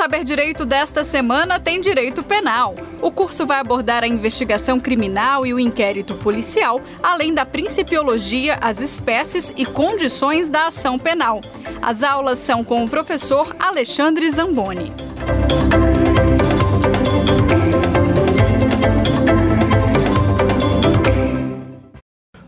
Saber Direito desta semana tem direito penal. O curso vai abordar a investigação criminal e o inquérito policial, além da principiologia, as espécies e condições da ação penal. As aulas são com o professor Alexandre Zamboni.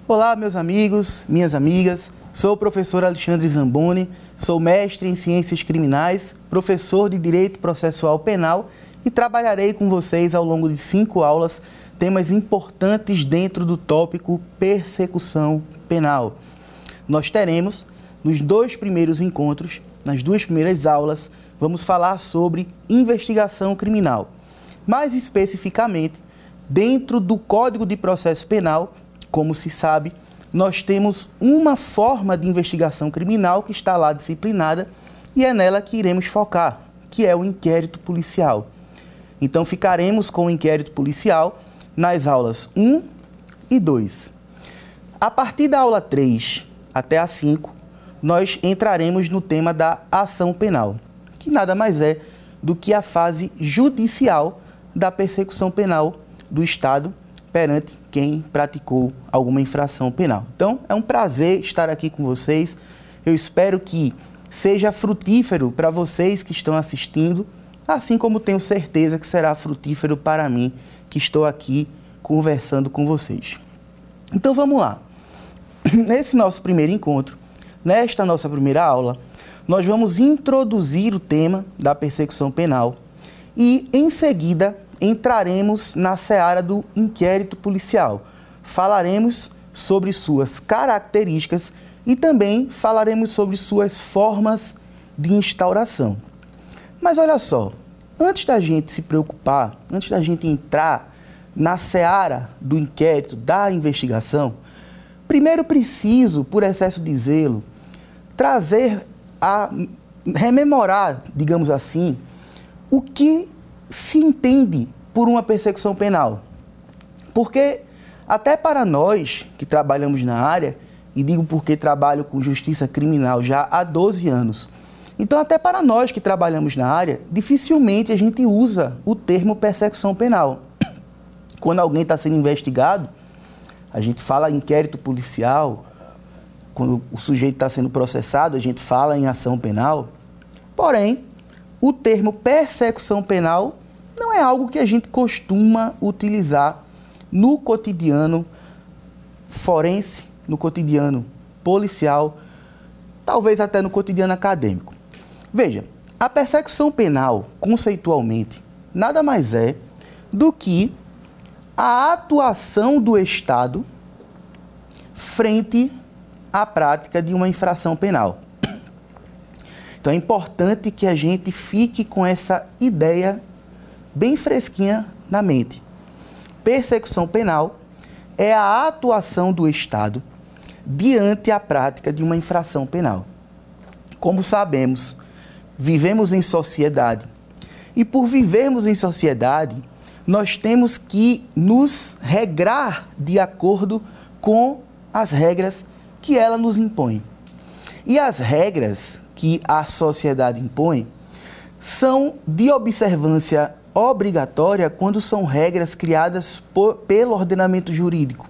Olá, meus amigos, minhas amigas. Sou o professor Alexandre Zamboni, sou mestre em Ciências Criminais, professor de Direito Processual Penal e trabalharei com vocês ao longo de cinco aulas temas importantes dentro do tópico persecução penal. Nós teremos, nos dois primeiros encontros, nas duas primeiras aulas, vamos falar sobre investigação criminal. Mais especificamente, dentro do Código de Processo Penal, como se sabe, nós temos uma forma de investigação criminal que está lá disciplinada e é nela que iremos focar, que é o inquérito policial. Então ficaremos com o inquérito policial nas aulas 1 e 2. A partir da aula 3 até a 5, nós entraremos no tema da ação penal, que nada mais é do que a fase judicial da persecução penal do Estado perante quem praticou alguma infração penal. Então, é um prazer estar aqui com vocês. Eu espero que seja frutífero para vocês que estão assistindo, assim como tenho certeza que será frutífero para mim que estou aqui conversando com vocês. Então vamos lá. Nesse nosso primeiro encontro, nesta nossa primeira aula, nós vamos introduzir o tema da persecução penal e, em seguida, entraremos na seara do inquérito policial. Falaremos sobre suas características e também falaremos sobre suas formas de instauração. Mas olha só, antes da gente se preocupar, antes da gente entrar na seara do inquérito, da investigação, primeiro preciso, por excesso de zelo, trazer a rememorar, digamos assim, o que se entende por uma persecução penal. Porque até para nós que trabalhamos na área, e digo porque trabalho com justiça criminal já há 12 anos, então até para nós que trabalhamos na área, dificilmente a gente usa o termo persecução penal. Quando alguém está sendo investigado, a gente fala inquérito policial, quando o sujeito está sendo processado, a gente fala em ação penal. Porém, o termo persecução penal não é algo que a gente costuma utilizar no cotidiano forense, no cotidiano policial, talvez até no cotidiano acadêmico. Veja, a persecução penal, conceitualmente, nada mais é do que a atuação do Estado frente à prática de uma infração penal. Então é importante que a gente fique com essa ideia bem fresquinha na mente. Persecução penal é a atuação do Estado diante a prática de uma infração penal. Como sabemos, vivemos em sociedade. E por vivermos em sociedade, nós temos que nos regrar de acordo com as regras que ela nos impõe. E as regras que a sociedade impõe são de observância obrigatória quando são regras criadas por, pelo ordenamento jurídico.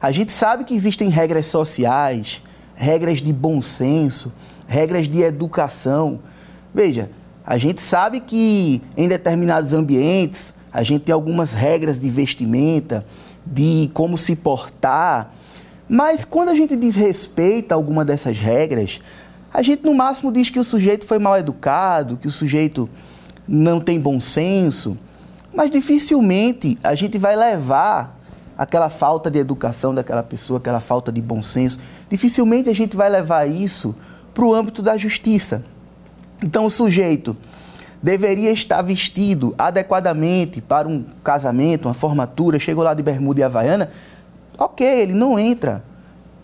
A gente sabe que existem regras sociais, regras de bom senso, regras de educação. Veja, a gente sabe que em determinados ambientes a gente tem algumas regras de vestimenta, de como se portar, mas quando a gente desrespeita alguma dessas regras, a gente no máximo diz que o sujeito foi mal educado, que o sujeito não tem bom senso, mas dificilmente a gente vai levar aquela falta de educação daquela pessoa, aquela falta de bom senso, dificilmente a gente vai levar isso para o âmbito da justiça. Então o sujeito deveria estar vestido adequadamente para um casamento, uma formatura, chegou lá de bermuda e havaiana, ok, ele não entra,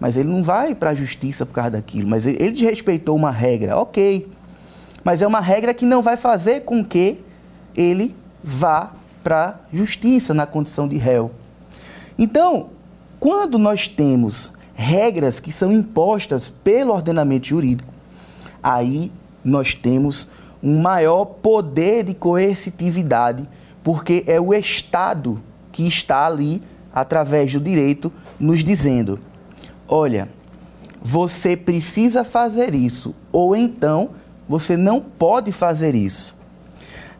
mas ele não vai para a justiça por causa daquilo, mas ele desrespeitou uma regra, ok mas é uma regra que não vai fazer com que ele vá para a justiça na condição de réu. Então, quando nós temos regras que são impostas pelo ordenamento jurídico, aí nós temos um maior poder de coercitividade, porque é o Estado que está ali, através do direito, nos dizendo: olha, você precisa fazer isso, ou então você não pode fazer isso.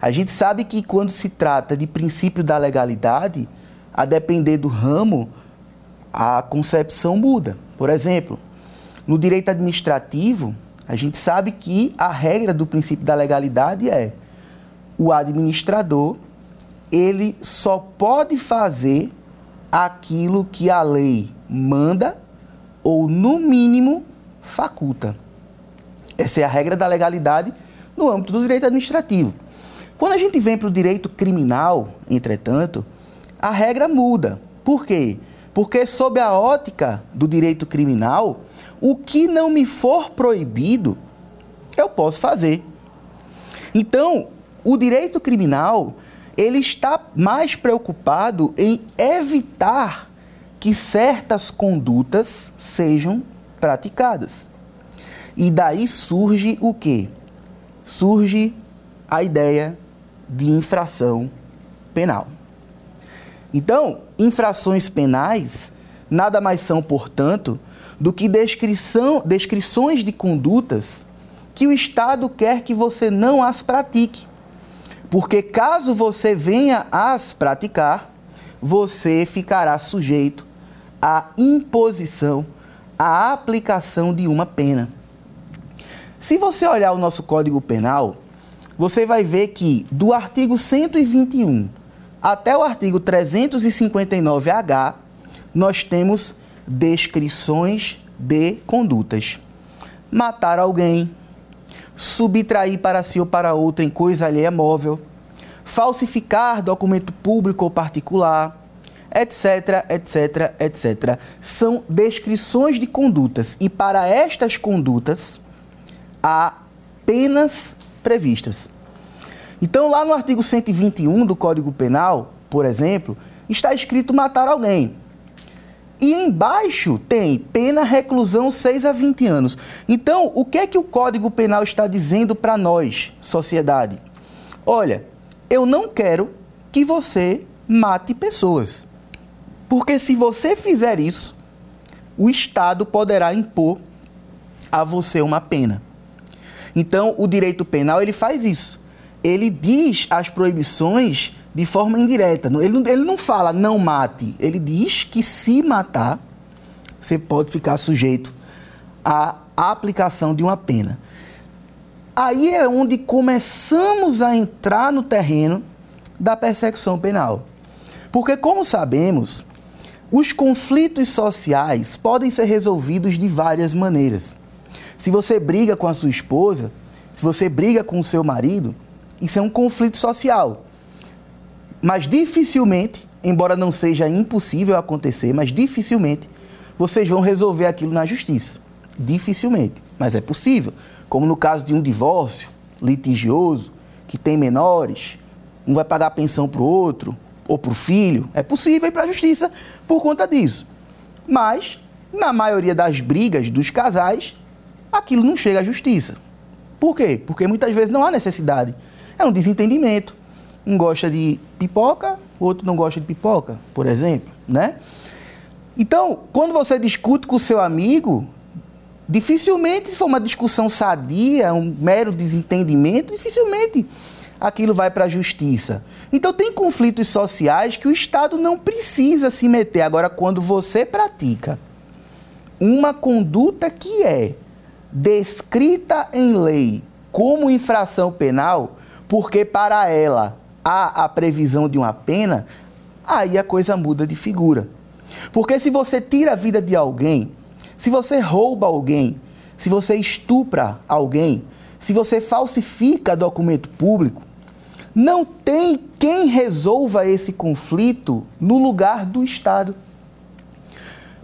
A gente sabe que quando se trata de princípio da legalidade, a depender do ramo, a concepção muda. Por exemplo, no direito administrativo, a gente sabe que a regra do princípio da legalidade é o administrador, ele só pode fazer aquilo que a lei manda ou, no mínimo, faculta. Essa é a regra da legalidade no âmbito do direito administrativo. Quando a gente vem para o direito criminal, entretanto, a regra muda. Por quê? Porque, sob a ótica do direito criminal, o que não me for proibido, eu posso fazer. Então, o direito criminal, ele está mais preocupado em evitar que certas condutas sejam praticadas. E daí surge o quê? Surge a ideia de infração penal. Então, infrações penais nada mais são, portanto, do que descrição, descrições de condutas que o Estado quer que você não as pratique. Porque caso você venha as praticar, você ficará sujeito à imposição, à aplicação de uma pena. Se você olhar o nosso Código Penal, você vai ver que do artigo 121 até o artigo 359H, nós temos descrições de condutas. Matar alguém, subtrair para si ou para outro em coisa alheia móvel, falsificar documento público ou particular, etc, etc, etc. São descrições de condutas e para estas condutas há penas previstas. Então, lá no artigo 121 do Código Penal, por exemplo, está escrito matar alguém. E embaixo tem pena reclusão 6 a 20 anos. Então, o que é que o Código Penal está dizendo para nós, sociedade? Olha, eu não quero que você mate pessoas. Porque se você fizer isso, o Estado poderá impor a você uma pena. Então, o direito penal ele faz isso. Ele diz as proibições de forma indireta. Ele, ele não fala não mate. Ele diz que se matar, você pode ficar sujeito à aplicação de uma pena. Aí é onde começamos a entrar no terreno da persecução penal. Porque, como sabemos, os conflitos sociais podem ser resolvidos de várias maneiras. Se você briga com a sua esposa, se você briga com o seu marido, isso é um conflito social. Mas dificilmente, embora não seja impossível acontecer, mas dificilmente vocês vão resolver aquilo na justiça. Dificilmente, mas é possível. Como no caso de um divórcio litigioso, que tem menores, um vai pagar pensão para o outro, ou para o filho, é possível ir para a justiça por conta disso. Mas, na maioria das brigas dos casais, aquilo não chega à justiça. Por quê? Porque muitas vezes não há necessidade. É um desentendimento um gosta de pipoca, o outro não gosta de pipoca, por exemplo, né? Então, quando você discute com o seu amigo, dificilmente, se for uma discussão sadia, um mero desentendimento, dificilmente aquilo vai para a justiça. Então, tem conflitos sociais que o Estado não precisa se meter. Agora, quando você pratica uma conduta que é descrita em lei como infração penal, porque para ela há a previsão de uma pena, aí a coisa muda de figura. Porque se você tira a vida de alguém, se você rouba alguém, se você estupra alguém, se você falsifica documento público, não tem quem resolva esse conflito no lugar do Estado.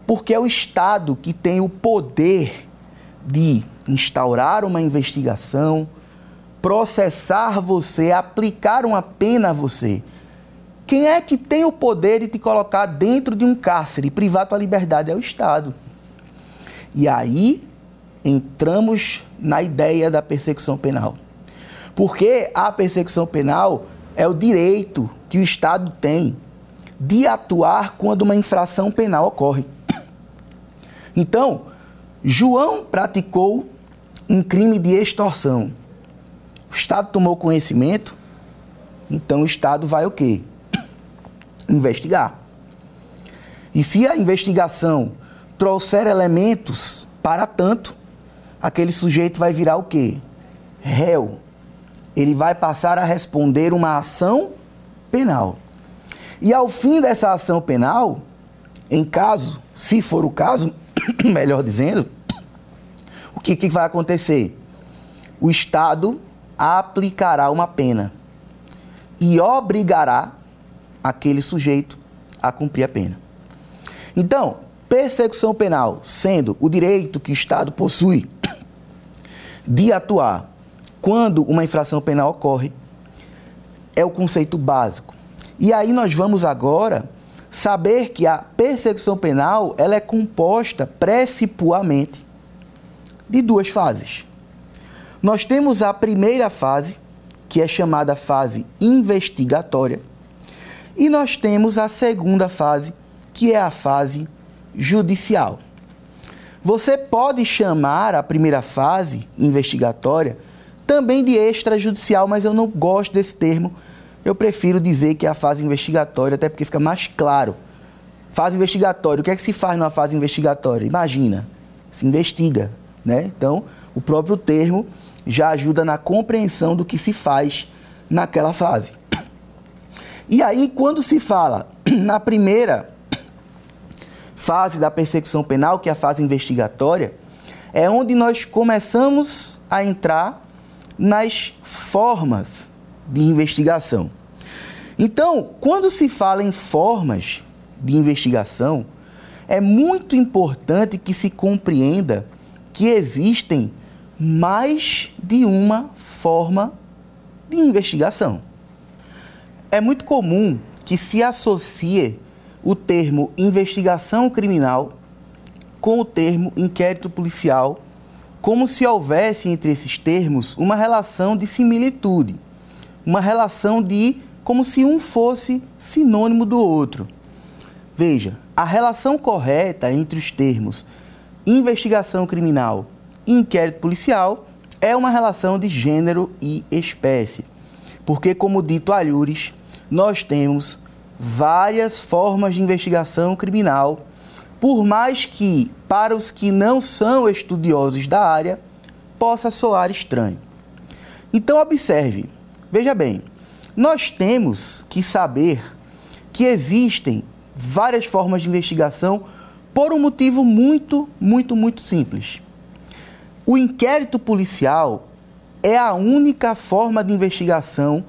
Porque é o Estado que tem o poder de instaurar uma investigação, processar você, aplicar uma pena a você. Quem é que tem o poder de te colocar dentro de um cárcere e privar tua liberdade? É o Estado. E aí entramos na ideia da persecução penal. Porque a persecução penal é o direito que o Estado tem de atuar quando uma infração penal ocorre. Então, João praticou um crime de extorsão. O Estado tomou conhecimento, então o Estado vai o quê? Investigar. E se a investigação trouxer elementos para tanto, aquele sujeito vai virar o quê? Réu. Ele vai passar a responder uma ação penal. E ao fim dessa ação penal, em caso, se for o caso, melhor dizendo, o que, que vai acontecer? O Estado aplicará uma pena e obrigará aquele sujeito a cumprir a pena. Então, persecução penal sendo o direito que o Estado possui de atuar quando uma infração penal ocorre, é o conceito básico. E aí nós vamos agora saber que a persecução penal ela é composta principalmente de duas fases. Nós temos a primeira fase, que é chamada fase investigatória, e nós temos a segunda fase, que é a fase judicial. Você pode chamar a primeira fase investigatória também de extrajudicial, mas eu não gosto desse termo. Eu prefiro dizer que é a fase investigatória, até porque fica mais claro. Fase investigatória, o que é que se faz numa fase investigatória? Imagina, se investiga, né? Então, o próprio termo já ajuda na compreensão do que se faz naquela fase. E aí, quando se fala na primeira fase da persecução penal, que é a fase investigatória, é onde nós começamos a entrar nas formas de investigação. Então, quando se fala em formas de investigação, é muito importante que se compreenda que existem mais de uma forma de investigação. É muito comum que se associe o termo investigação criminal com o termo inquérito policial como se houvesse entre esses termos uma relação de similitude, uma relação de como se um fosse sinônimo do outro. Veja, a relação correta entre os termos investigação criminal e inquérito policial é uma relação de gênero e espécie. Porque, como dito Alhures, nós temos várias formas de investigação criminal por mais que, para os que não são estudiosos da área, possa soar estranho. Então, observe, veja bem, nós temos que saber que existem várias formas de investigação por um motivo muito, muito, muito simples. O inquérito policial é a única forma de investigação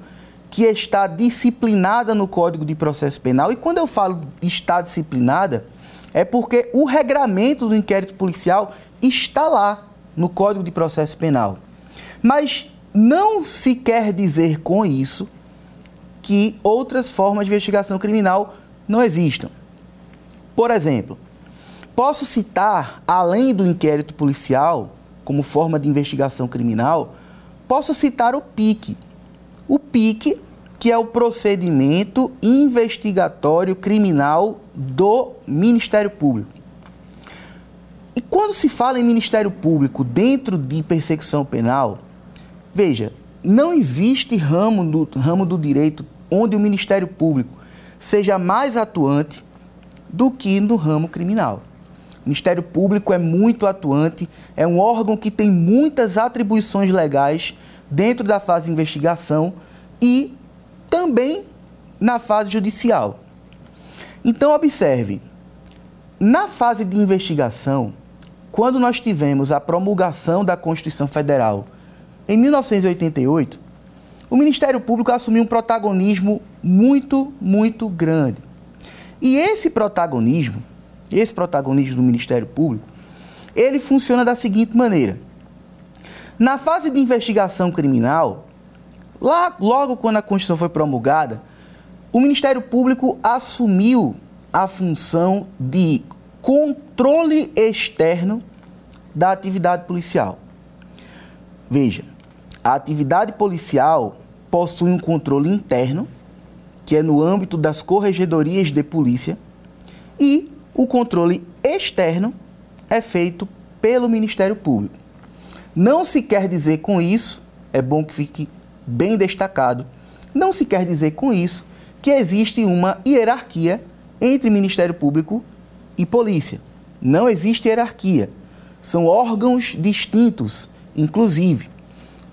que está disciplinada no Código de Processo Penal. E quando eu falo está disciplinada, é porque o regramento do inquérito policial está lá no Código de Processo Penal. Mas não se quer dizer com isso que outras formas de investigação criminal não existam. Por exemplo, posso citar, além do inquérito policial, como forma de investigação criminal, posso citar o PIC. O PIC que é o procedimento investigatório criminal do Ministério Público. E quando se fala em Ministério Público dentro de persecução penal, veja, não existe ramo do, ramo do direito onde o Ministério Público seja mais atuante do que no ramo criminal. O Ministério Público é muito atuante, é um órgão que tem muitas atribuições legais dentro da fase de investigação e também na fase judicial. Então, observe: na fase de investigação, quando nós tivemos a promulgação da Constituição Federal em 1988, o Ministério Público assumiu um protagonismo muito, muito grande. E esse protagonismo, esse protagonismo do Ministério Público, ele funciona da seguinte maneira: na fase de investigação criminal, Lá, logo quando a Constituição foi promulgada, o Ministério Público assumiu a função de controle externo da atividade policial. Veja, a atividade policial possui um controle interno, que é no âmbito das corregedorias de polícia, e o controle externo é feito pelo Ministério Público. Não se quer dizer com isso, é bom que fique bem destacado, não se quer dizer com isso que existe uma hierarquia entre Ministério Público e polícia. Não existe hierarquia. São órgãos distintos, inclusive.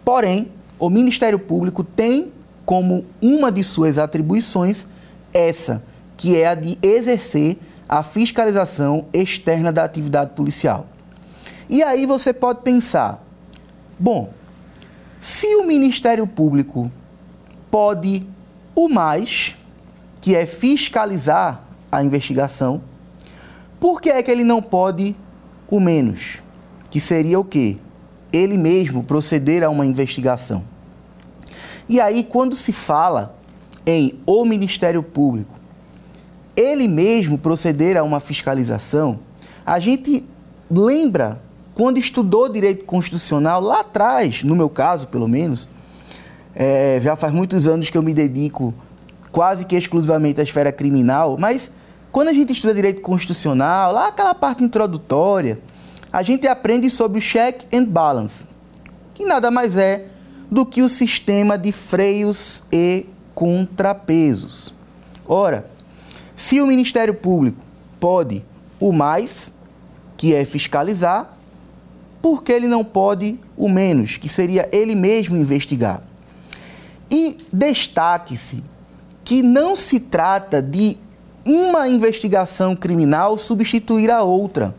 Porém, o Ministério Público tem como uma de suas atribuições essa, que é a de exercer a fiscalização externa da atividade policial. E aí você pode pensar: bom, se o Ministério Público pode o mais, que é fiscalizar a investigação, por que é que ele não pode o menos, que seria o quê? Ele mesmo proceder a uma investigação. E aí, quando se fala em o Ministério Público, ele mesmo proceder a uma fiscalização, a gente lembra quando estudou direito constitucional lá atrás, no meu caso, pelo menos, é, já faz muitos anos que eu me dedico quase que exclusivamente à esfera criminal, mas quando a gente estuda direito constitucional, lá aquela parte introdutória, a gente aprende sobre o check and balance, que nada mais é do que o sistema de freios e contrapesos. Ora, se o Ministério Público pode o mais, que é fiscalizar, por que ele não pode o menos, que seria ele mesmo investigar? E destaque-se que não se trata de uma investigação criminal substituir a outra.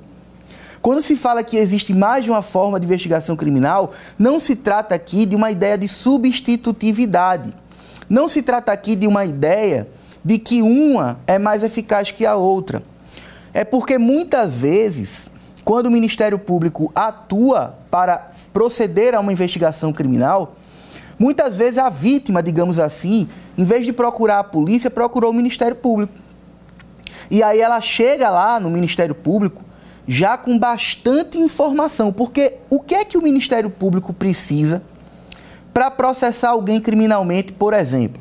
Quando se fala que existe mais de uma forma de investigação criminal, não se trata aqui de uma ideia de substitutividade. Não se trata aqui de uma ideia de que uma é mais eficaz que a outra. É porque muitas vezes, quando o Ministério Público atua para proceder a uma investigação criminal, muitas vezes a vítima, digamos assim, em vez de procurar a polícia, procurou o Ministério Público. E aí ela chega lá no Ministério Público já com bastante informação, porque o que é que o Ministério Público precisa para processar alguém criminalmente, por exemplo?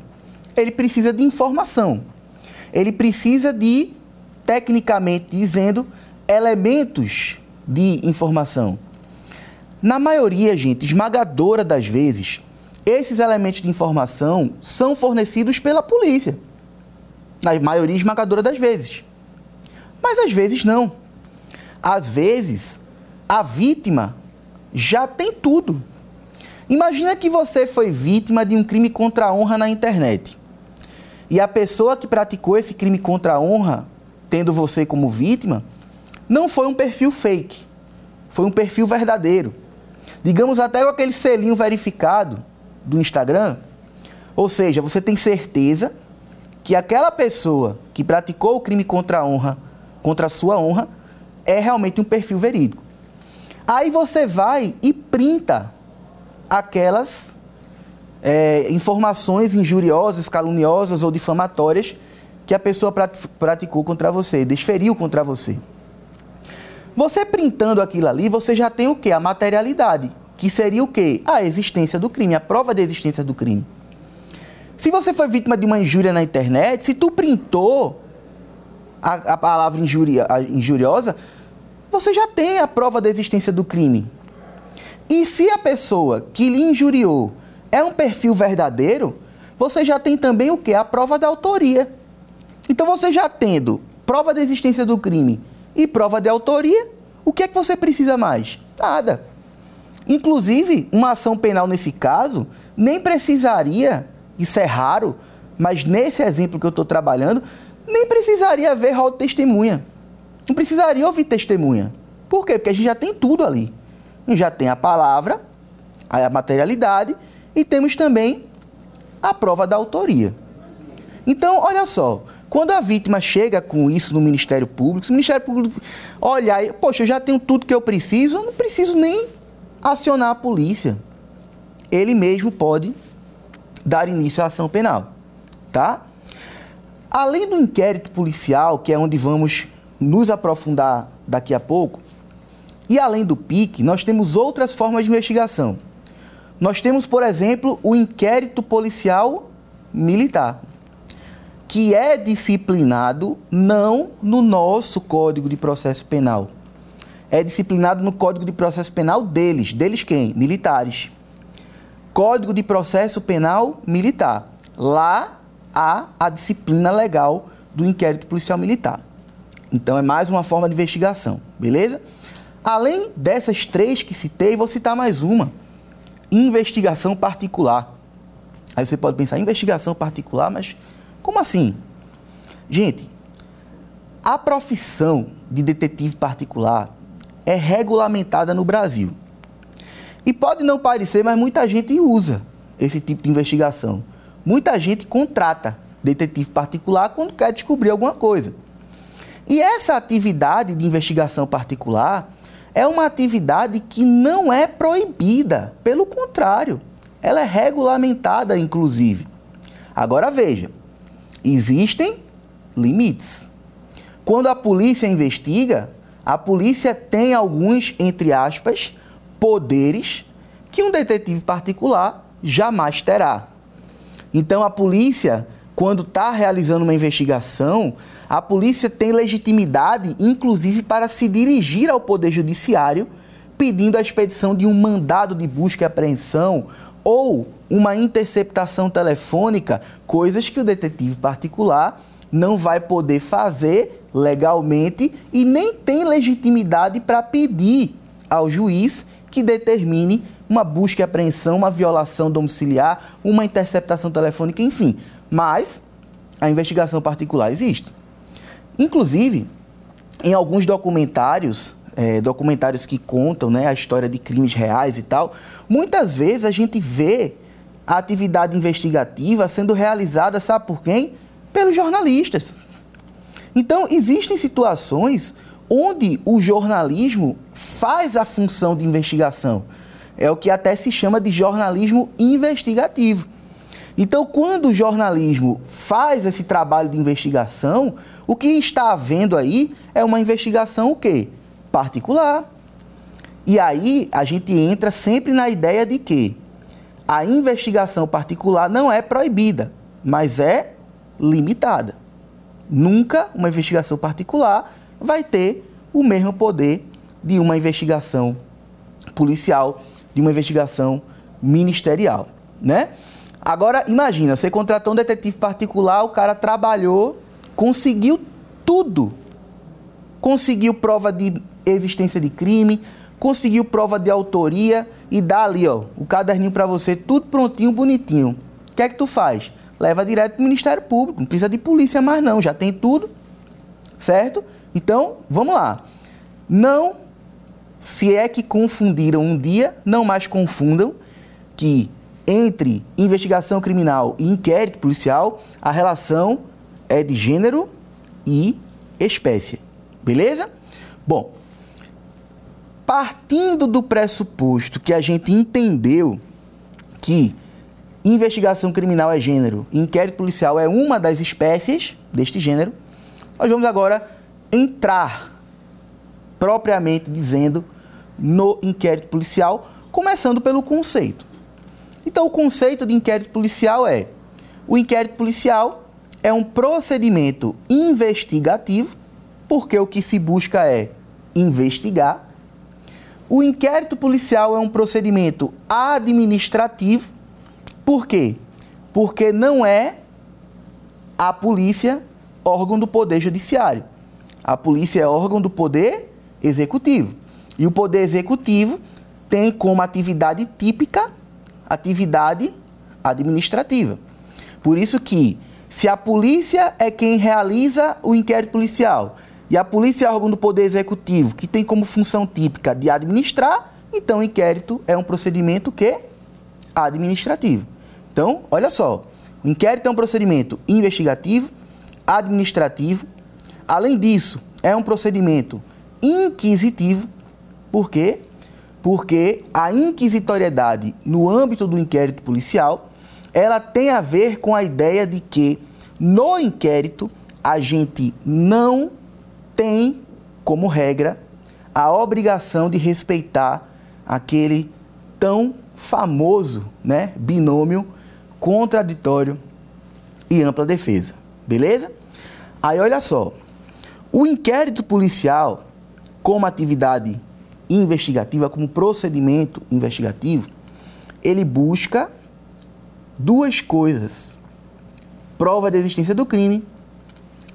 Ele precisa de informação. Ele precisa de, tecnicamente dizendo, elementos de informação. Na maioria, gente, esmagadora das vezes, esses elementos de informação são fornecidos pela polícia na maioria esmagadora das vezes. Mas às vezes não. Às vezes, a vítima já tem tudo. Imagina que você foi vítima de um crime contra a honra na internet. E a pessoa que praticou esse crime contra a honra, tendo você como vítima, não foi um perfil fake. Foi um perfil verdadeiro. Digamos até com aquele selinho verificado do Instagram. Ou seja, você tem certeza que aquela pessoa que praticou o crime contra a honra, contra a sua honra, é realmente um perfil verídico. Aí você vai e printa aquelas é, informações injuriosas, caluniosas ou difamatórias que a pessoa praticou contra você, desferiu contra você. Você printando aquilo ali, você já tem o que? A materialidade, que seria o que? A existência do crime, a prova da existência do crime. Se você foi vítima de uma injúria na internet, se tu printou a, a palavra injuria, a injuriosa, você já tem a prova da existência do crime. E se a pessoa que lhe injuriou é um perfil verdadeiro, você já tem também o que? A prova da autoria. Então você já tendo prova da existência do crime e prova de autoria, o que é que você precisa mais? Nada. Inclusive, uma ação penal nesse caso nem precisaria isso é raro, mas nesse exemplo que eu estou trabalhando, nem precisaria haver rol de testemunha. Não precisaria ouvir testemunha. Por quê? Porque a gente já tem tudo ali. A gente já tem a palavra, a materialidade e temos também a prova da autoria. Então, olha só, quando a vítima chega com isso no Ministério Público, o Ministério Público olhar e, poxa, eu já tenho tudo que eu preciso, eu não preciso nem acionar a polícia. Ele mesmo pode dar início à ação penal, tá? Além do inquérito policial, que é onde vamos nos aprofundar daqui a pouco, e além do PIC, nós temos outras formas de investigação. Nós temos, por exemplo, o inquérito policial militar, que é disciplinado não no nosso Código de Processo Penal. É disciplinado no Código de Processo Penal deles. Deles quem? Militares. Código de Processo Penal Militar. Lá há a disciplina legal do inquérito policial militar. Então é mais uma forma de investigação, beleza? Além dessas três que citei, vou citar mais uma: investigação particular. Aí você pode pensar, investigação particular, mas como assim? Gente, a profissão de detetive particular é regulamentada no Brasil. E pode não parecer, mas muita gente usa esse tipo de investigação. Muita gente contrata detetive particular quando quer descobrir alguma coisa. E essa atividade de investigação particular é uma atividade que não é proibida, pelo contrário, ela é regulamentada, inclusive. Agora veja, existem limites. Quando a polícia investiga, a polícia tem alguns, entre aspas, poderes que um detetive particular jamais terá. Então a polícia, quando está realizando uma investigação, a polícia tem legitimidade, inclusive, para se dirigir ao Poder Judiciário pedindo a expedição de um mandado de busca e apreensão ou uma interceptação telefônica, coisas que o detetive particular não vai poder fazer legalmente e nem tem legitimidade para pedir ao juiz que determine uma busca e apreensão, uma violação domiciliar, uma interceptação telefônica, enfim. Mas a investigação particular existe. Inclusive, em alguns documentários, é, documentários que contam né, a história de crimes reais e tal, muitas vezes a gente vê a atividade investigativa sendo realizada, sabe por quem? Pelos jornalistas. Então, existem situações onde o jornalismo faz a função de investigação. É o que até se chama de jornalismo investigativo. Então, quando o jornalismo faz esse trabalho de investigação, o que está havendo aí é uma investigação o quê? Particular. E aí a gente entra sempre na ideia de que a investigação particular não é proibida, mas é limitada. Nunca uma investigação particular vai ter o mesmo poder de uma investigação policial de uma investigação ministerial, né? Agora, imagina, você contratou um detetive particular, o cara trabalhou, conseguiu tudo. Conseguiu prova de existência de crime, conseguiu prova de autoria e dá ali, ó, o caderninho para você, tudo prontinho, bonitinho. O que é que tu faz? Leva direto pro Ministério Público, não precisa de polícia mais não, já tem tudo, certo? Então, vamos lá. Não se é que confundiram um dia, não mais confundam que entre investigação criminal e inquérito policial, a relação é de gênero e espécie. Beleza? Bom, partindo do pressuposto que a gente entendeu que investigação criminal é gênero, inquérito policial é uma das espécies deste gênero, nós vamos agora entrar propriamente dizendo no inquérito policial, começando pelo conceito. Então, o conceito de inquérito policial é: o inquérito policial é um procedimento investigativo, porque o que se busca é investigar. O inquérito policial é um procedimento administrativo, por quê? Porque não é a polícia órgão do poder judiciário. A polícia é órgão do poder executivo. E o poder executivo tem como atividade típica atividade administrativa. Por isso que se a polícia é quem realiza o inquérito policial e a polícia é órgão do poder executivo que tem como função típica de administrar, então o inquérito é um procedimento que administrativo. Então, olha só, o inquérito é um procedimento investigativo, administrativo. Além disso, é um procedimento inquisitivo, por quê? Porque a inquisitoriedade no âmbito do inquérito policial, ela tem a ver com a ideia de que no inquérito a gente não tem como regra a obrigação de respeitar aquele tão famoso né, binômio contraditório e ampla defesa. Beleza? Aí olha só. O inquérito policial, como atividade investigativa, como procedimento investigativo, ele busca duas coisas: prova da existência do crime,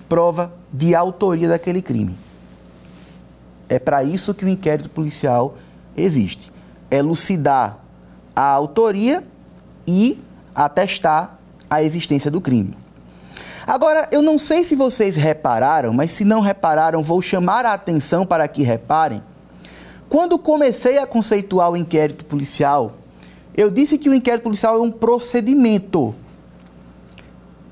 prova de autoria daquele crime. É para isso que o inquérito policial existe. É elucidar a autoria e atestar a existência do crime. Agora, eu não sei se vocês repararam, mas se não repararam, vou chamar a atenção para que reparem. Quando comecei a conceituar o inquérito policial, eu disse que o inquérito policial é um procedimento.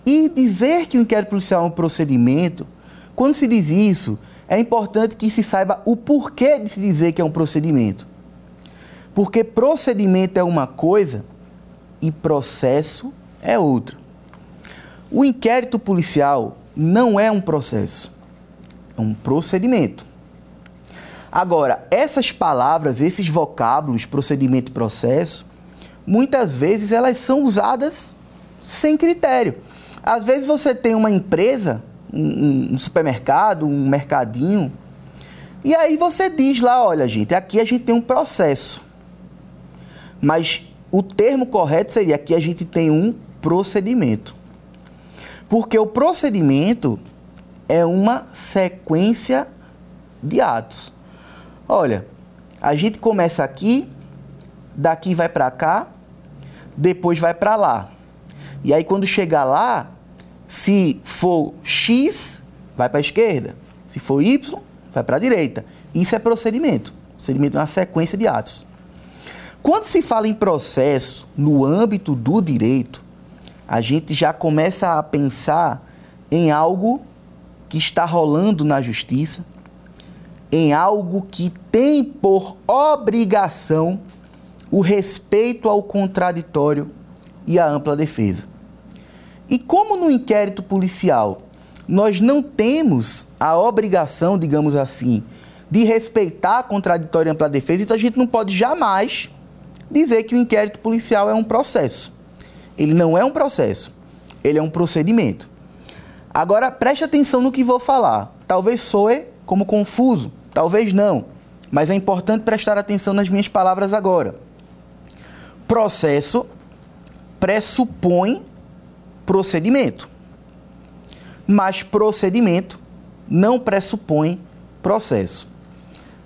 E dizer que o inquérito policial é um procedimento, quando se diz isso, é importante que se saiba o porquê de se dizer que é um procedimento. Porque procedimento é uma coisa e processo é outra. O inquérito policial não é um processo, é um procedimento. Agora, essas palavras, esses vocábulos, procedimento e processo, muitas vezes elas são usadas sem critério. Às vezes você tem uma empresa, um, um supermercado, um mercadinho, e aí você diz lá, olha gente, aqui a gente tem um processo. Mas o termo correto seria aqui a gente tem um procedimento. Porque o procedimento é uma sequência de atos. Olha, a gente começa aqui, daqui vai para cá, depois vai para lá. E aí quando chegar lá, se for X, vai para a esquerda. Se for Y, vai para a direita. Isso é procedimento. Procedimento é uma sequência de atos. Quando se fala em processo no âmbito do direito, a gente já começa a pensar em algo que está rolando na justiça, em algo que tem por obrigação o respeito ao contraditório e à ampla defesa. E como no inquérito policial nós não temos a obrigação, digamos assim, de respeitar a contraditório e ampla defesa, então a gente não pode jamais dizer que o inquérito policial é um processo. Ele não é um processo, ele é um procedimento. Agora, preste atenção no que vou falar. Talvez soe como confuso, talvez não, mas é importante prestar atenção nas minhas palavras agora. Processo pressupõe procedimento, mas procedimento não pressupõe processo.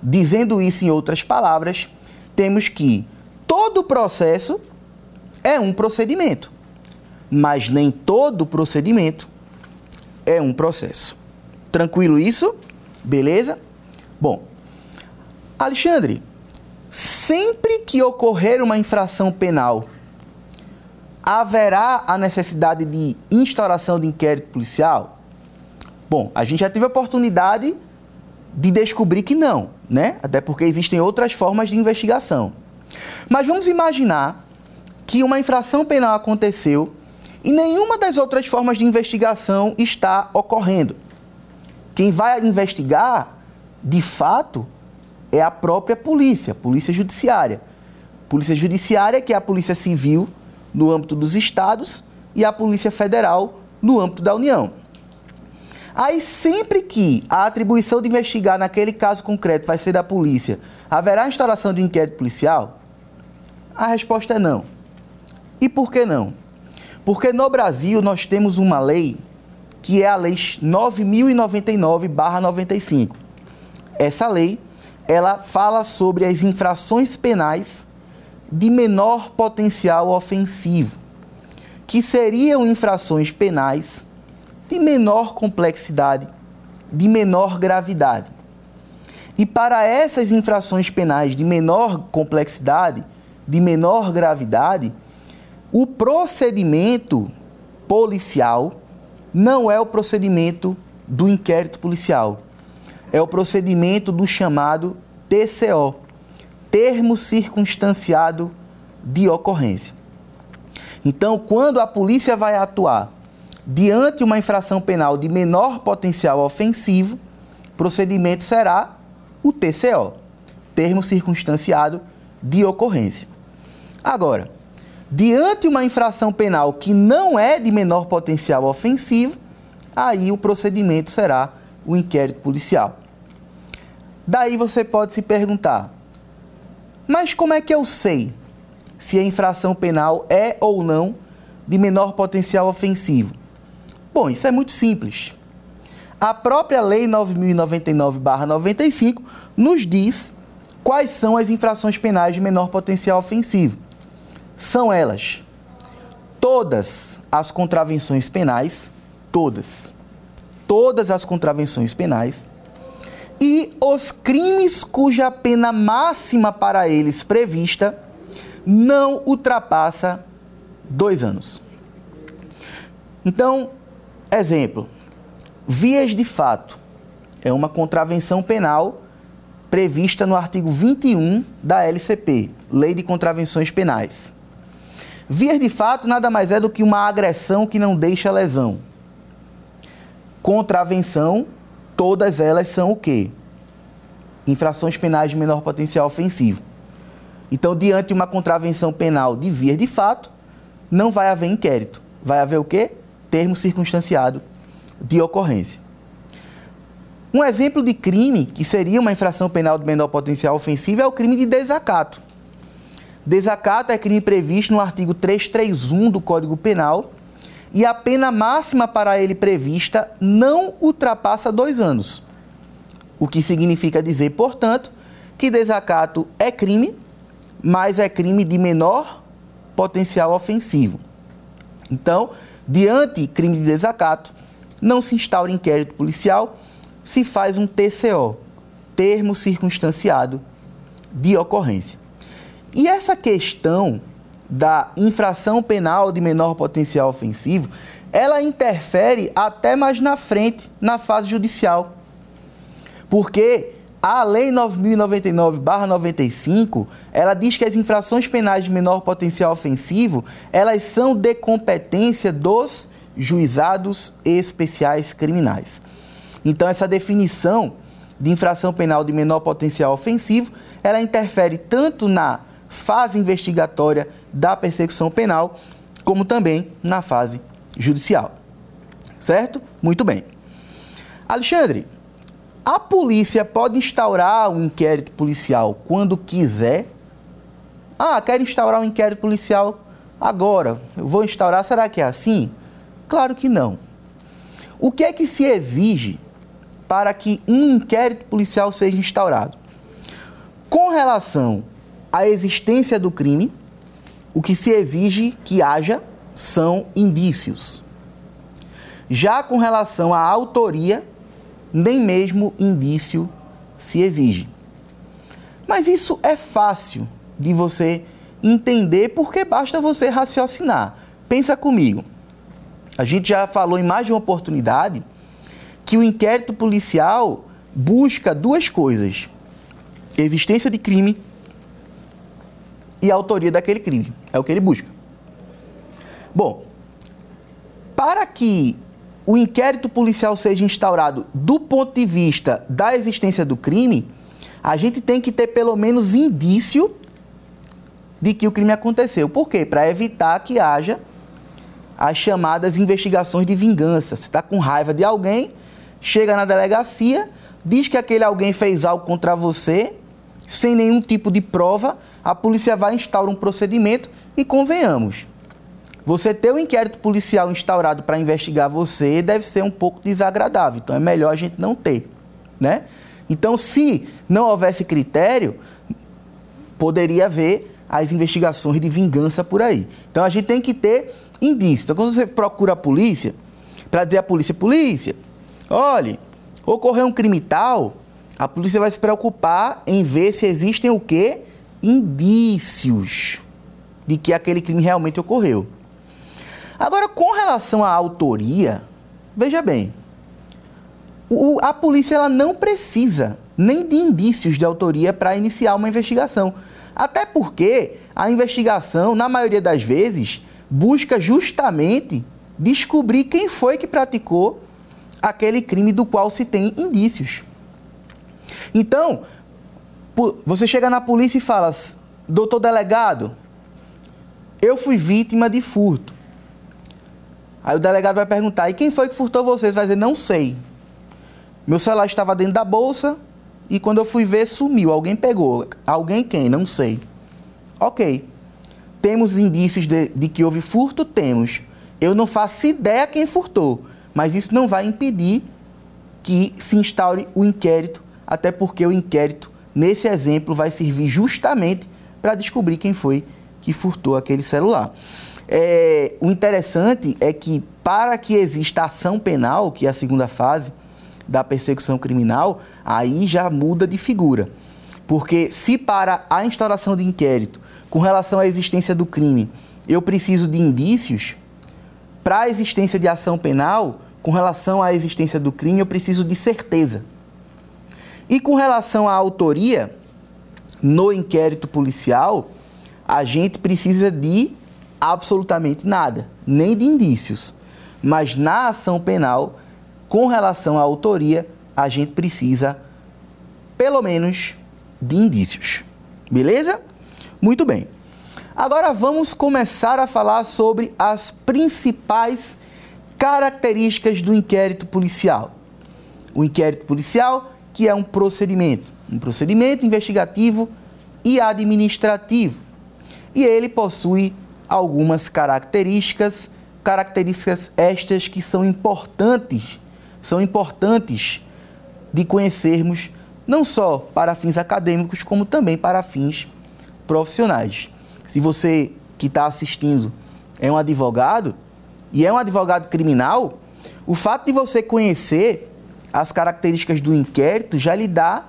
Dizendo isso em outras palavras, temos que todo processo é um procedimento, mas nem todo procedimento é um processo. Tranquilo isso? Beleza? Bom, Alexandre, sempre que ocorrer uma infração penal, haverá a necessidade de instauração de inquérito policial? Bom, a gente já teve a oportunidade de descobrir que não, né? Até porque existem outras formas de investigação. Mas vamos imaginar que uma infração penal aconteceu e nenhuma das outras formas de investigação está ocorrendo. Quem vai investigar, de fato, é a própria polícia, polícia judiciária. Polícia judiciária, que é a polícia civil no âmbito dos estados, e a polícia federal no âmbito da União. Aí, sempre que a atribuição de investigar naquele caso concreto vai ser da polícia, haverá instalação de inquérito policial? A resposta é não. E por que não? Porque no Brasil nós temos uma lei que é a Lei 9099/95. Essa lei, ela fala sobre as infrações penais de menor potencial ofensivo, que seriam infrações penais de menor complexidade, de menor gravidade. E para essas infrações penais de menor complexidade, de menor gravidade, o procedimento policial não é o procedimento do inquérito policial. É o procedimento do chamado TCO, termo circunstanciado de ocorrência. Então, quando a polícia vai atuar diante uma infração penal de menor potencial ofensivo, procedimento será o TCO, termo circunstanciado de ocorrência. Agora, diante uma infração penal que não é de menor potencial ofensivo, aí o procedimento será o inquérito policial. Daí você pode se perguntar: mas como é que eu sei se a infração penal é ou não de menor potencial ofensivo? Bom, isso é muito simples. A própria Lei 9099-95 nos diz quais são as infrações penais de menor potencial ofensivo. São elas todas as contravenções penais, todas, todas as contravenções penais e os crimes cuja pena máxima para eles prevista não ultrapassa dois anos. Então, exemplo, vias de fato é uma contravenção penal prevista no artigo 21 da LCP, Lei de Contravenções Penais. Vias de fato nada mais é do que uma agressão que não deixa lesão. Contravenção todas elas são o quê? Infrações penais de menor potencial ofensivo. Então, diante de uma contravenção penal de vias de fato, não vai haver inquérito. Vai haver o quê? Termo circunstanciado de ocorrência. Um exemplo de crime que seria uma infração penal de menor potencial ofensivo é o crime de desacato. Desacato é crime previsto no artigo 331 do Código Penal e a pena máxima para ele prevista não ultrapassa dois anos. O que significa dizer, portanto, que desacato é crime, mas é crime de menor potencial ofensivo. Então, diante crime de desacato, não se instaura inquérito policial, se faz um TCO, termo circunstanciado de ocorrência. E essa questão da infração penal de menor potencial ofensivo, ela interfere até mais na frente, na fase judicial. Porque a Lei 9099/95, ela diz que as infrações penais de menor potencial ofensivo, elas são de competência dos juizados especiais criminais. Então essa definição de infração penal de menor potencial ofensivo, ela interfere tanto na fase investigatória da persecução penal, como também na fase judicial. Certo? Muito bem. Alexandre, a polícia pode instaurar um inquérito policial quando quiser? Ah, quero instaurar um inquérito policial agora. Eu vou instaurar, será que é assim? Claro que não. O que é que se exige para que um inquérito policial seja instaurado? Com relação à existência do crime, o que se exige que haja são indícios. Já com relação à autoria, nem mesmo indício se exige. Mas isso é fácil de você entender porque basta você raciocinar. Pensa comigo. A gente já falou em mais de uma oportunidade que o inquérito policial busca duas coisas: existência de crime e a autoria daquele crime. É o que ele busca. Bom, para que o inquérito policial seja instaurado do ponto de vista da existência do crime, a gente tem que ter pelo menos indício de que o crime aconteceu. Por quê? Para evitar que haja as chamadas investigações de vingança. Você está com raiva de alguém, chega na delegacia, diz que aquele alguém fez algo contra você, sem nenhum tipo de prova, a polícia vai instaurar um procedimento e convenhamos. Você ter um inquérito policial instaurado para investigar você deve ser um pouco desagradável, então é melhor a gente não ter, né? Então, se não houvesse critério, poderia haver as investigações de vingança por aí. Então, a gente tem que ter indício. Então, quando você procura a polícia, para dizer à polícia, polícia, olhe, ocorreu um crime tal, a polícia vai se preocupar em ver se existem o quê? Indícios de que aquele crime realmente ocorreu. Agora, com relação à autoria, veja bem, o, a polícia ela não precisa nem de indícios de autoria para iniciar uma investigação. Até porque a investigação, na maioria das vezes, busca justamente descobrir quem foi que praticou aquele crime do qual se tem indícios. Então, você chega na polícia e fala, doutor delegado, eu fui vítima de furto. Aí o delegado vai perguntar: e quem foi que furtou vocês? Vai dizer: não sei. Meu celular estava dentro da bolsa e quando eu fui ver, sumiu. Alguém pegou. Alguém quem? Não sei. Ok. Temos indícios de, de que houve furto? Temos. Eu não faço ideia quem furtou, mas isso não vai impedir que se instaure o inquérito, até porque o inquérito, nesse exemplo, vai servir justamente para descobrir quem foi que furtou aquele celular. É, o interessante é que, para que exista ação penal, que é a segunda fase da persecução criminal, aí já muda de figura. Porque se para a instauração de inquérito com relação à existência do crime eu preciso de indícios, para a existência de ação penal, com relação à existência do crime, eu preciso de certeza. E com relação à autoria, no inquérito policial, a gente precisa de absolutamente nada, nem de indícios. Mas na ação penal, com relação à autoria, a gente precisa, pelo menos, de indícios. Beleza? Muito bem. Agora vamos começar a falar sobre as principais características do inquérito policial. O inquérito policial, que é um procedimento, um procedimento investigativo e administrativo. E ele possui algumas características, características estas que são importantes, são importantes de conhecermos não só para fins acadêmicos, como também para fins profissionais. Se você que está assistindo é um advogado e é um advogado criminal, o fato de você conhecer as características do inquérito já lhe dá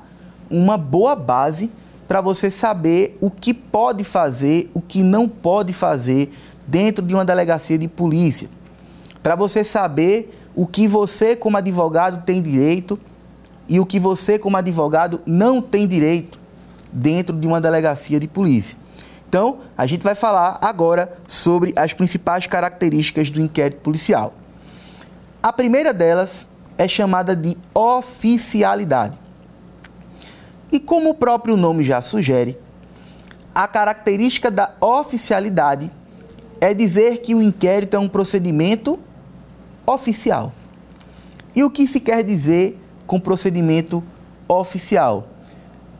uma boa base para você saber o que pode fazer, o que não pode fazer dentro de uma delegacia de polícia. Para você saber o que você, como advogado, tem direito e o que você, como advogado, não tem direito dentro de uma delegacia de polícia. Então, a gente vai falar agora sobre as principais características do inquérito policial. A primeira delas é chamada de oficialidade. E como o próprio nome já sugere, a característica da oficialidade é dizer que o inquérito é um procedimento oficial. E o que se quer dizer com procedimento oficial?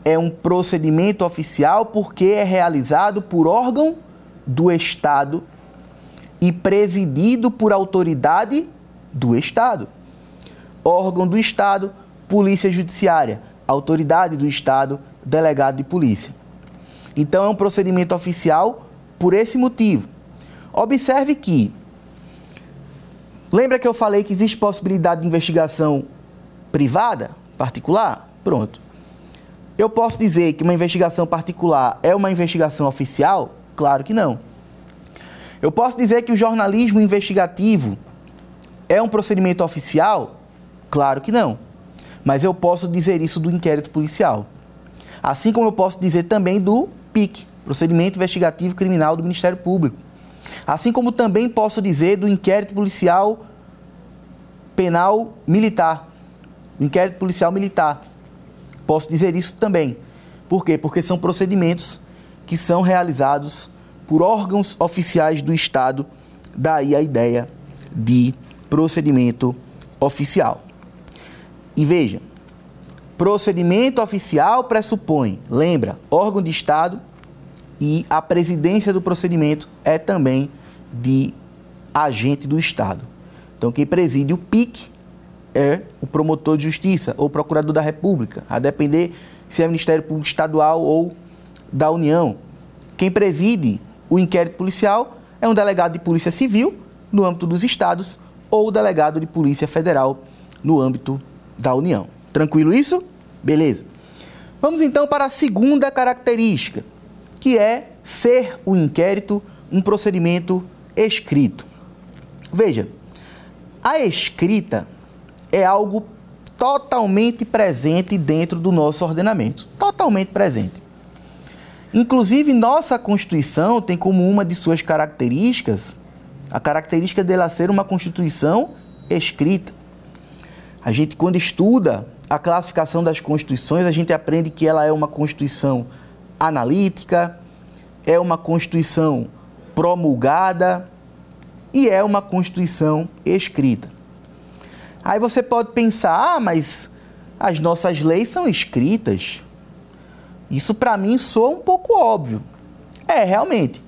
É um procedimento oficial porque é realizado por órgão do Estado e presidido por autoridade do Estado. Órgão do Estado, Polícia Judiciária, autoridade do Estado, delegado de polícia. Então é um procedimento oficial por esse motivo. Observe que Lembra que eu falei que existe possibilidade de investigação privada, particular? Pronto. Eu posso dizer que uma investigação particular é uma investigação oficial? Claro que não. Eu posso dizer que o jornalismo investigativo é um procedimento oficial? Claro que não. Mas eu posso dizer isso do inquérito policial. Assim como eu posso dizer também do PIC, Procedimento Investigativo Criminal do Ministério Público. Assim como também posso dizer do inquérito policial penal militar, inquérito policial militar. Posso dizer isso também. Por quê? Porque são procedimentos que são realizados por órgãos oficiais do Estado, daí a ideia de procedimento oficial. E veja, procedimento oficial pressupõe, lembra, órgão de Estado e a presidência do procedimento é também de agente do Estado. Então, quem preside o PIC é o promotor de justiça ou procurador da República, a depender se é Ministério Público Estadual ou da União. Quem preside o inquérito policial é um delegado de Polícia Civil no âmbito dos estados ou o delegado de Polícia Federal no âmbito da União. Tranquilo isso? Beleza. Vamos então para a segunda característica, que é ser o inquérito um procedimento escrito. Veja, a escrita é algo totalmente presente dentro do nosso ordenamento. Totalmente presente. Inclusive, nossa Constituição tem como uma de suas características a característica dela ser uma Constituição escrita. A gente, quando estuda a classificação das Constituições, a gente aprende que ela é uma Constituição analítica, é uma Constituição promulgada e é uma Constituição escrita. Aí você pode pensar, ah, mas as nossas leis são escritas. Isso para mim soa um pouco óbvio. É, realmente.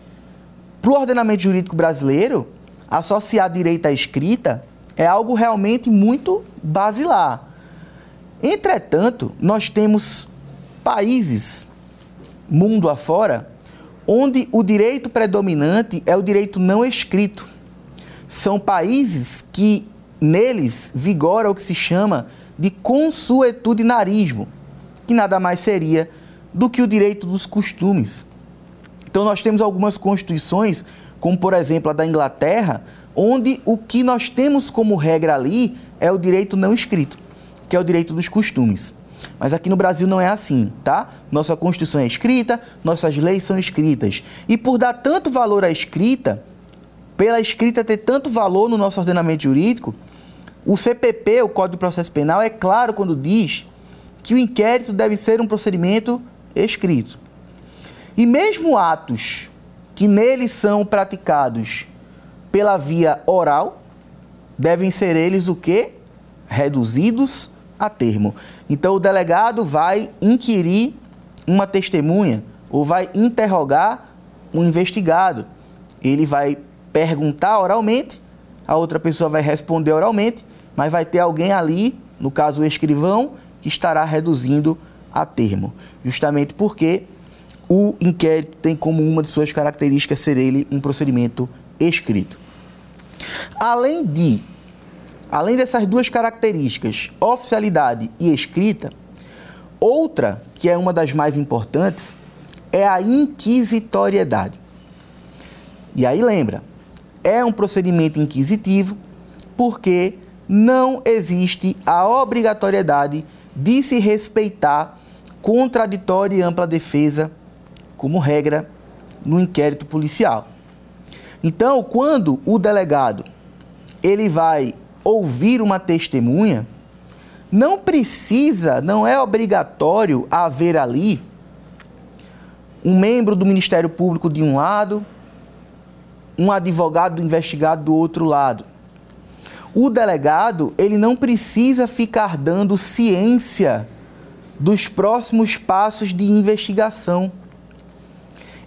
Para o ordenamento jurídico brasileiro, associar direito à escrita é algo realmente muito basilar. Entretanto, nós temos países, mundo afora, onde o direito predominante é o direito não escrito. São países que neles vigora o que se chama de consuetudinarismo, que nada mais seria do que o direito dos costumes. Então nós temos algumas constituições, como por exemplo a da Inglaterra, onde o que nós temos como regra ali é o direito não escrito, que é o direito dos costumes. Mas aqui no Brasil não é assim, tá? Nossa Constituição é escrita, nossas leis são escritas. E por dar tanto valor à escrita, pela escrita ter tanto valor no nosso ordenamento jurídico, o CPP, o Código de Processo Penal, é claro quando diz que o inquérito deve ser um procedimento escrito. E mesmo atos que neles são praticados pela via oral, devem ser eles o quê? Reduzidos a termo. Então o delegado vai inquirir uma testemunha ou vai interrogar um investigado. Ele vai perguntar oralmente, a outra pessoa vai responder oralmente, mas vai ter alguém ali, no caso o escrivão, que estará reduzindo a termo. Justamente porque o inquérito tem como uma de suas características ser ele um procedimento escrito. Além de além dessas duas características, oficialidade e escrita, outra que é uma das mais importantes é a inquisitoriedade. E aí lembra, é um procedimento inquisitivo porque não existe a obrigatoriedade de se respeitar contraditória e ampla defesa como regra no inquérito policial. Então, quando o delegado ele vai ouvir uma testemunha, não precisa, não é obrigatório haver ali um membro do Ministério Público de um lado, um advogado do investigado do outro lado. O delegado, ele não precisa ficar dando ciência dos próximos passos de investigação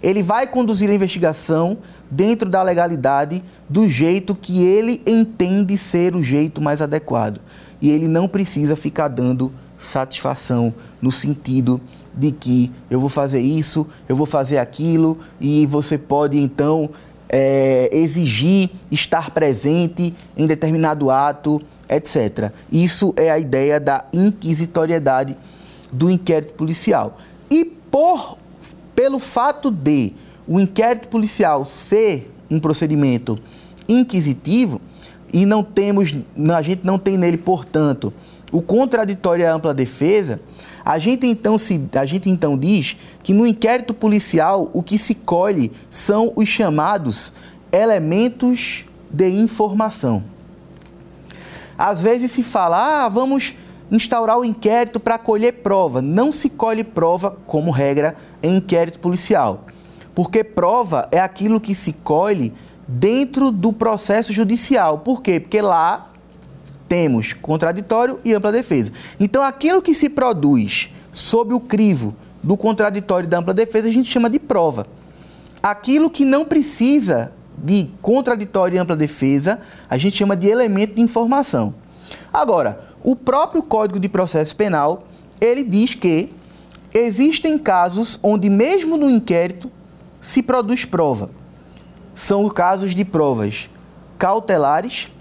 ele vai conduzir a investigação dentro da legalidade, do jeito que ele entende ser o jeito mais adequado. E ele não precisa ficar dando satisfação no sentido de que eu vou fazer isso, eu vou fazer aquilo, e você pode então é, exigir estar presente em determinado ato, etc. Isso é a ideia da inquisitoriedade do inquérito policial. E por pelo fato de o inquérito policial ser um procedimento inquisitivo e não temos, a gente não tem nele, portanto, o contraditório a ampla defesa, a gente então se, a gente então diz que no inquérito policial o que se colhe são os chamados elementos de informação. Às vezes se fala, ah, vamos instaurar o inquérito para colher prova. Não se colhe prova, como regra, em inquérito policial. Porque prova é aquilo que se colhe dentro do processo judicial. Por quê? Porque lá temos contraditório e ampla defesa. Então, aquilo que se produz sob o crivo do contraditório e da ampla defesa, a gente chama de prova. Aquilo que não precisa de contraditório e ampla defesa, a gente chama de elemento de informação. Agora, o próprio Código de Processo Penal, ele diz que existem casos onde mesmo no inquérito se produz prova. São os casos de provas cautelares,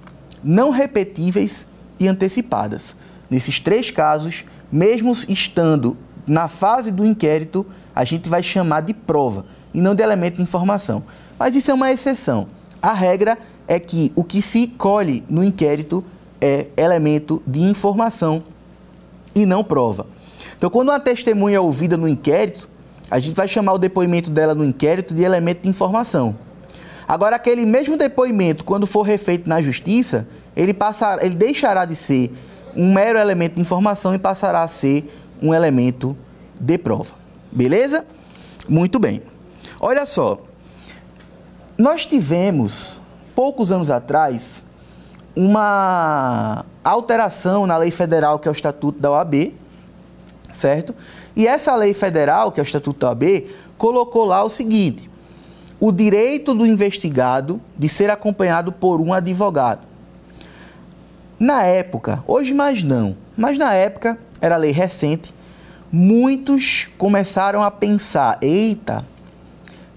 não repetíveis e antecipadas. Nesses três casos, mesmo estando na fase do inquérito, a gente vai chamar de prova e não de elemento de informação. Mas isso é uma exceção. A regra é que o que se colhe no inquérito é elemento de informação e não prova. Então, quando uma testemunha é ouvida no inquérito, a gente vai chamar o depoimento dela no inquérito de elemento de informação. Agora, aquele mesmo depoimento, quando for refeito na justiça, ele, passará, ele deixará de ser um mero elemento de informação e passará a ser um elemento de prova. Beleza? Muito bem. Olha só. nós tivemos, poucos anos atrás, uma alteração na lei federal, que é o Estatuto da OAB, certo? E essa lei federal, que é o Estatuto da OAB, colocou lá o seguinte: o direito do investigado de ser acompanhado por um advogado. Na época, hoje mais não, mas na época era lei recente, muitos começaram a pensar: eita,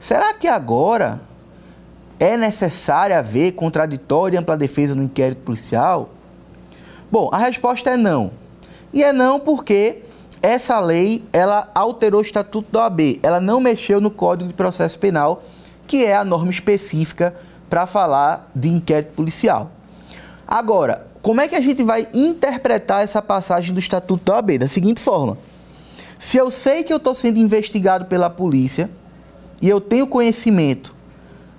será que agora é necessário haver contraditório e ampla defesa no inquérito policial? Bom, a resposta é não. E é não porque essa lei ela alterou o estatuto da OAB, ela não mexeu no Código de Processo Penal, que é a norma específica para falar de inquérito policial. Agora, como é que a gente vai interpretar essa passagem do estatuto da OAB? Da seguinte forma: se eu sei que eu estou sendo investigado pela polícia e eu tenho conhecimento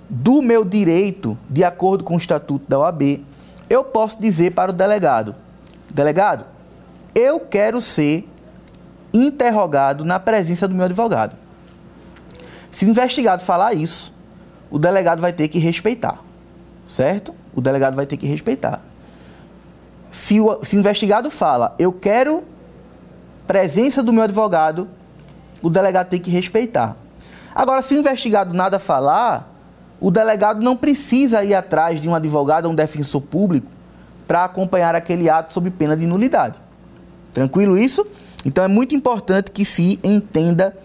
do meu direito de acordo com o estatuto da OAB, eu posso dizer para o delegado: delegado, eu quero ser interrogado na presença do meu advogado. Se o investigado falar isso, o delegado vai ter que respeitar, certo? O delegado vai ter que respeitar. Se o, se o investigado fala, eu quero presença do meu advogado, o delegado tem que respeitar. Agora, se o investigado nada falar, o delegado não precisa ir atrás de um advogado, um defensor público, para acompanhar aquele ato sob pena de nulidade. Tranquilo isso? Então é muito importante que se entenda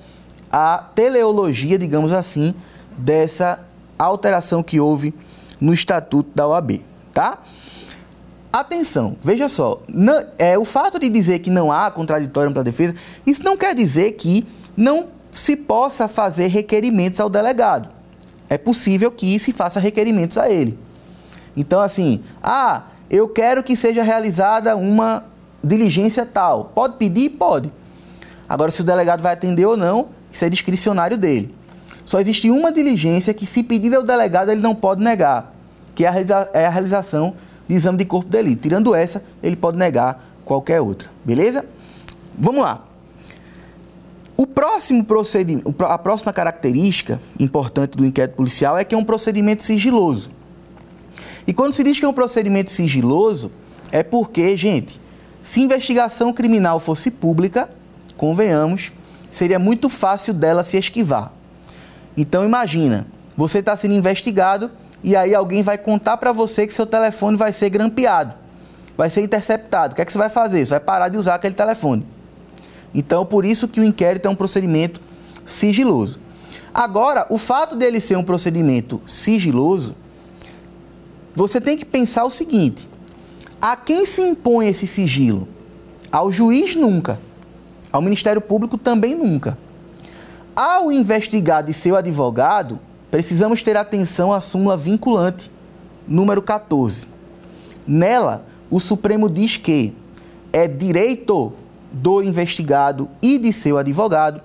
a teleologia, digamos assim, dessa alteração que houve no estatuto da OAB, tá? Atenção, veja só, não, é, o fato de dizer que não há contraditório para a defesa, isso não quer dizer que não se possa fazer requerimentos ao delegado é possível que se faça requerimentos a ele. Então, assim, ah, eu quero que seja realizada uma diligência tal. Pode pedir? Pode. Agora, se o delegado vai atender ou não, isso é discricionário dele. Só existe uma diligência que, se pedida ao delegado, ele não pode negar, que é a, é realização de exame de corpo de delito. Tirando essa, ele pode negar qualquer outra. Beleza? Vamos lá. O próximo procedimento, a próxima característica importante do inquérito policial é que é um procedimento sigiloso. E quando se diz que é um procedimento sigiloso, é porque, gente, se investigação criminal fosse pública, convenhamos, seria muito fácil dela se esquivar. Então imagina, você está sendo investigado e aí alguém vai contar para você que seu telefone vai ser grampeado, vai ser interceptado. O que é que você vai fazer? Você vai parar de usar aquele telefone. Então, por isso que o inquérito é um procedimento sigiloso. Agora, o fato dele ser um procedimento sigiloso, você tem que pensar o seguinte: a quem se impõe esse sigilo? Ao juiz nunca. Ao Ministério Público também nunca. Ao investigado e seu advogado, precisamos ter atenção à súmula vinculante, número 14. Nela, o Supremo diz que é direito do investigado e de seu advogado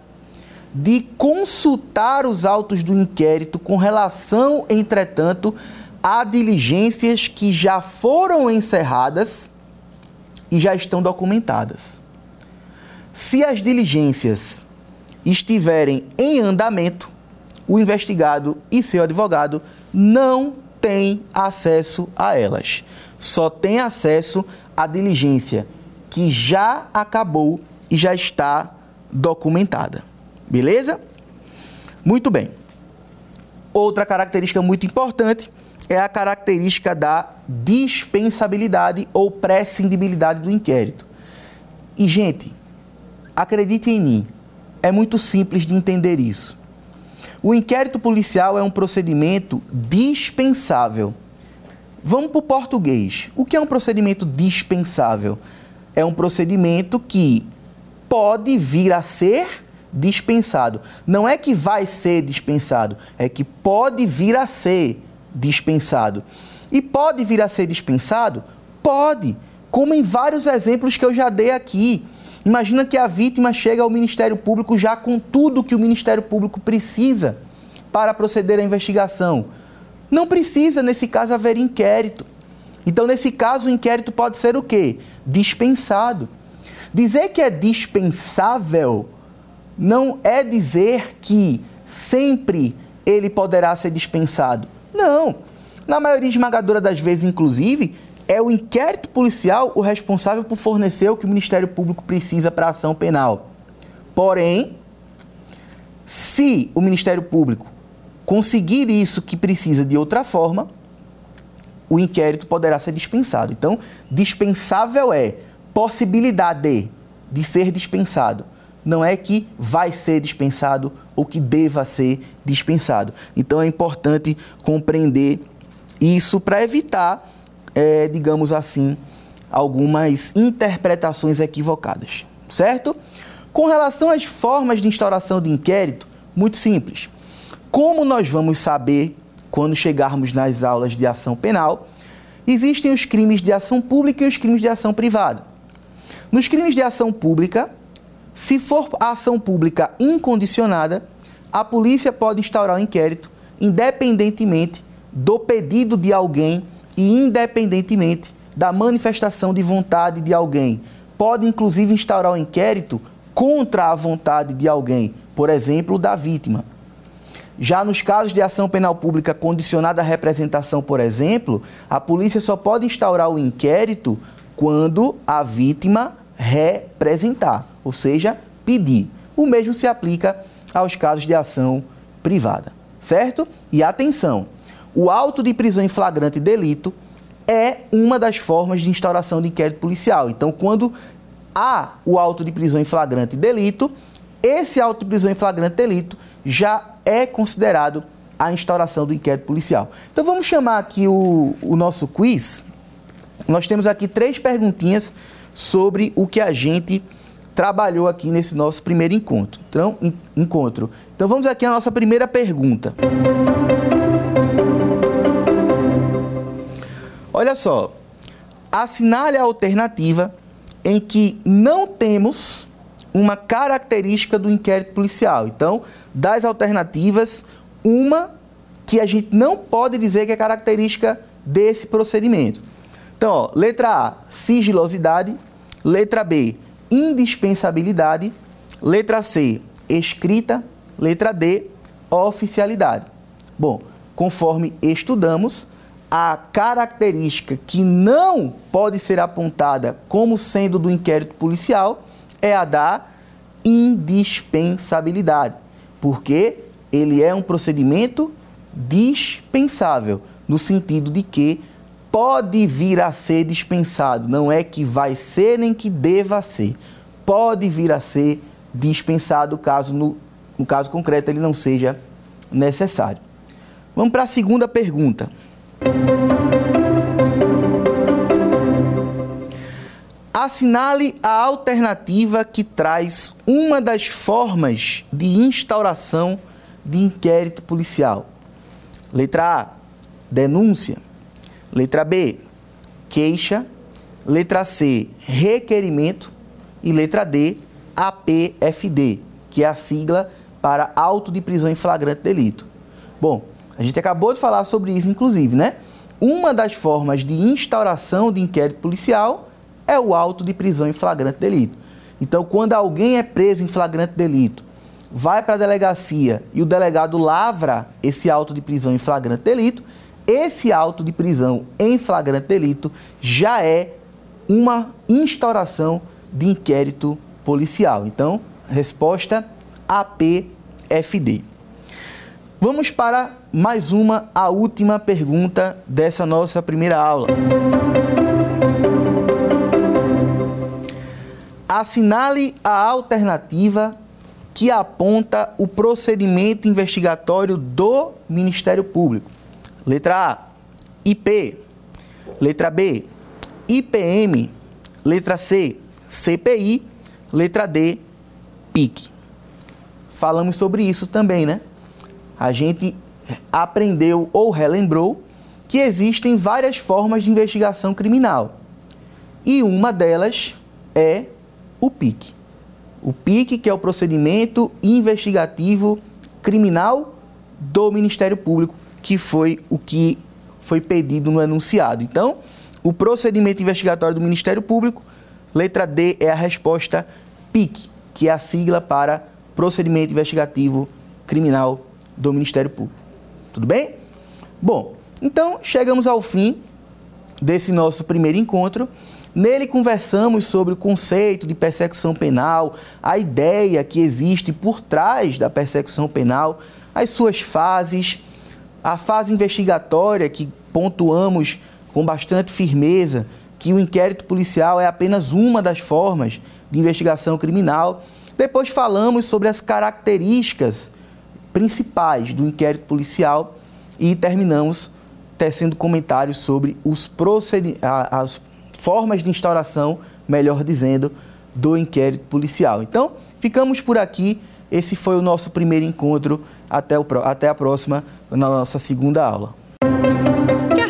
de consultar os autos do inquérito com relação, entretanto, a diligências que já foram encerradas e já estão documentadas. Se as diligências estiverem em andamento, o investigado e seu advogado não têm acesso a elas. Só tem acesso à diligência que já acabou e já está documentada. Beleza? Muito bem. Outra característica muito importante é a característica da dispensabilidade ou prescindibilidade do inquérito. E, gente, acredite em mim, é muito simples de entender isso. O inquérito policial é um procedimento dispensável. Vamos para o português. O que é um procedimento dispensável? É um procedimento que pode vir a ser dispensado. Não é que vai ser dispensado, é que pode vir a ser dispensado. E pode vir a ser dispensado? Pode, como em vários exemplos que eu já dei aqui. Imagina que a vítima chega ao Ministério Público já com tudo que o Ministério Público precisa para proceder à investigação. Não precisa, nesse caso, haver inquérito. Então, nesse caso, o inquérito pode ser o quê? Dispensado. Dizer que é dispensável não é dizer que sempre ele poderá ser dispensado. Não. Na maioria esmagadora das vezes, inclusive, é o inquérito policial o responsável por fornecer o que o Ministério Público precisa para a ação penal. Porém, se o Ministério Público conseguir isso que precisa de outra forma, o inquérito poderá ser dispensado. Então, dispensável é possibilidade de ser dispensado. Não é que vai ser dispensado ou que deva ser dispensado. Então, é importante compreender isso para evitar, é, digamos assim, algumas interpretações equivocadas. Certo? Com relação às formas de instauração de inquérito, muito simples. Como nós vamos saber quando chegarmos nas aulas de ação penal? Existem os crimes de ação pública e os crimes de ação privada. Nos crimes de ação pública, se for a ação pública incondicionada, a polícia pode instaurar o um inquérito independentemente do pedido de alguém e independentemente da manifestação de vontade de alguém. Pode inclusive instaurar o um inquérito contra a vontade de alguém, por exemplo, da vítima. Já nos casos de ação penal pública condicionada à representação, por exemplo, a polícia só pode instaurar o inquérito quando a vítima representar, ou seja, pedir. O mesmo se aplica aos casos de ação privada, certo? E atenção, o auto de prisão em flagrante delito é uma das formas de instauração de inquérito policial. Então, quando há o auto de prisão em flagrante delito, esse auto de prisão em flagrante delito já é considerado a instauração do inquérito policial. Então vamos chamar aqui o, o nosso quiz. Nós temos aqui três perguntinhas sobre o que a gente trabalhou aqui nesse nosso primeiro encontro. Então, encontro. Então vamos aqui à nossa primeira pergunta. Olha só. Assinale a alternativa em que não temos uma característica do inquérito policial. Então, das alternativas, uma que a gente não pode dizer que é característica desse procedimento. Então, ó, letra A, sigilosidade. Letra B, indispensabilidade. Letra C, escrita. Letra D, oficialidade. Bom, conforme estudamos, a característica que não pode ser apontada como sendo do inquérito policial é a da indispensabilidade, porque ele é um procedimento dispensável, no sentido de que pode vir a ser dispensado, não é que vai ser nem que deva ser. Pode vir a ser dispensado caso no, no caso concreto ele não seja necessário. Vamos para a segunda pergunta. Assinale a alternativa que traz uma das formas de instauração de inquérito policial. Letra A, denúncia. Letra B, queixa. Letra C, requerimento. E letra D, APFD, que é a sigla para auto de prisão em flagrante delito. Bom, a gente acabou de falar sobre isso, inclusive, né? Uma das formas de instauração de inquérito policial é o auto de prisão em flagrante delito. Então, quando alguém é preso em flagrante delito, vai para a delegacia e o delegado lavra esse auto de prisão em flagrante delito, esse auto de prisão em flagrante delito já é uma instauração de inquérito policial. Então, resposta APFD. Vamos para mais uma, a última pergunta dessa nossa primeira aula. Assinale a alternativa que aponta o procedimento investigatório do Ministério Público. Letra A, IP. Letra B, IPM. Letra C, CPI. Letra D, PIC. Falamos sobre isso também, né? a gente aprendeu ou relembrou que existem várias formas de investigação criminal. E uma delas é o PIC. O PIC, que é o procedimento investigativo criminal do Ministério Público, que foi o que foi pedido no enunciado. Então, o procedimento investigatório do Ministério Público, letra D é a resposta PIC, que é a sigla para procedimento investigativo criminal do Ministério Público. Tudo bem? Bom, então chegamos ao fim desse nosso primeiro encontro. Nele conversamos sobre o conceito de persecução penal, a ideia que existe por trás da persecução penal, as suas fases, a fase investigatória que pontuamos com bastante firmeza que o inquérito policial é apenas uma das formas de investigação criminal. Depois falamos sobre as características principais do inquérito policial e terminamos tecendo comentários sobre os proced... as formas de instauração, melhor dizendo, do inquérito policial. Então, ficamos por aqui. Esse foi o nosso primeiro encontro. Até, o... Até a próxima, na nossa segunda aula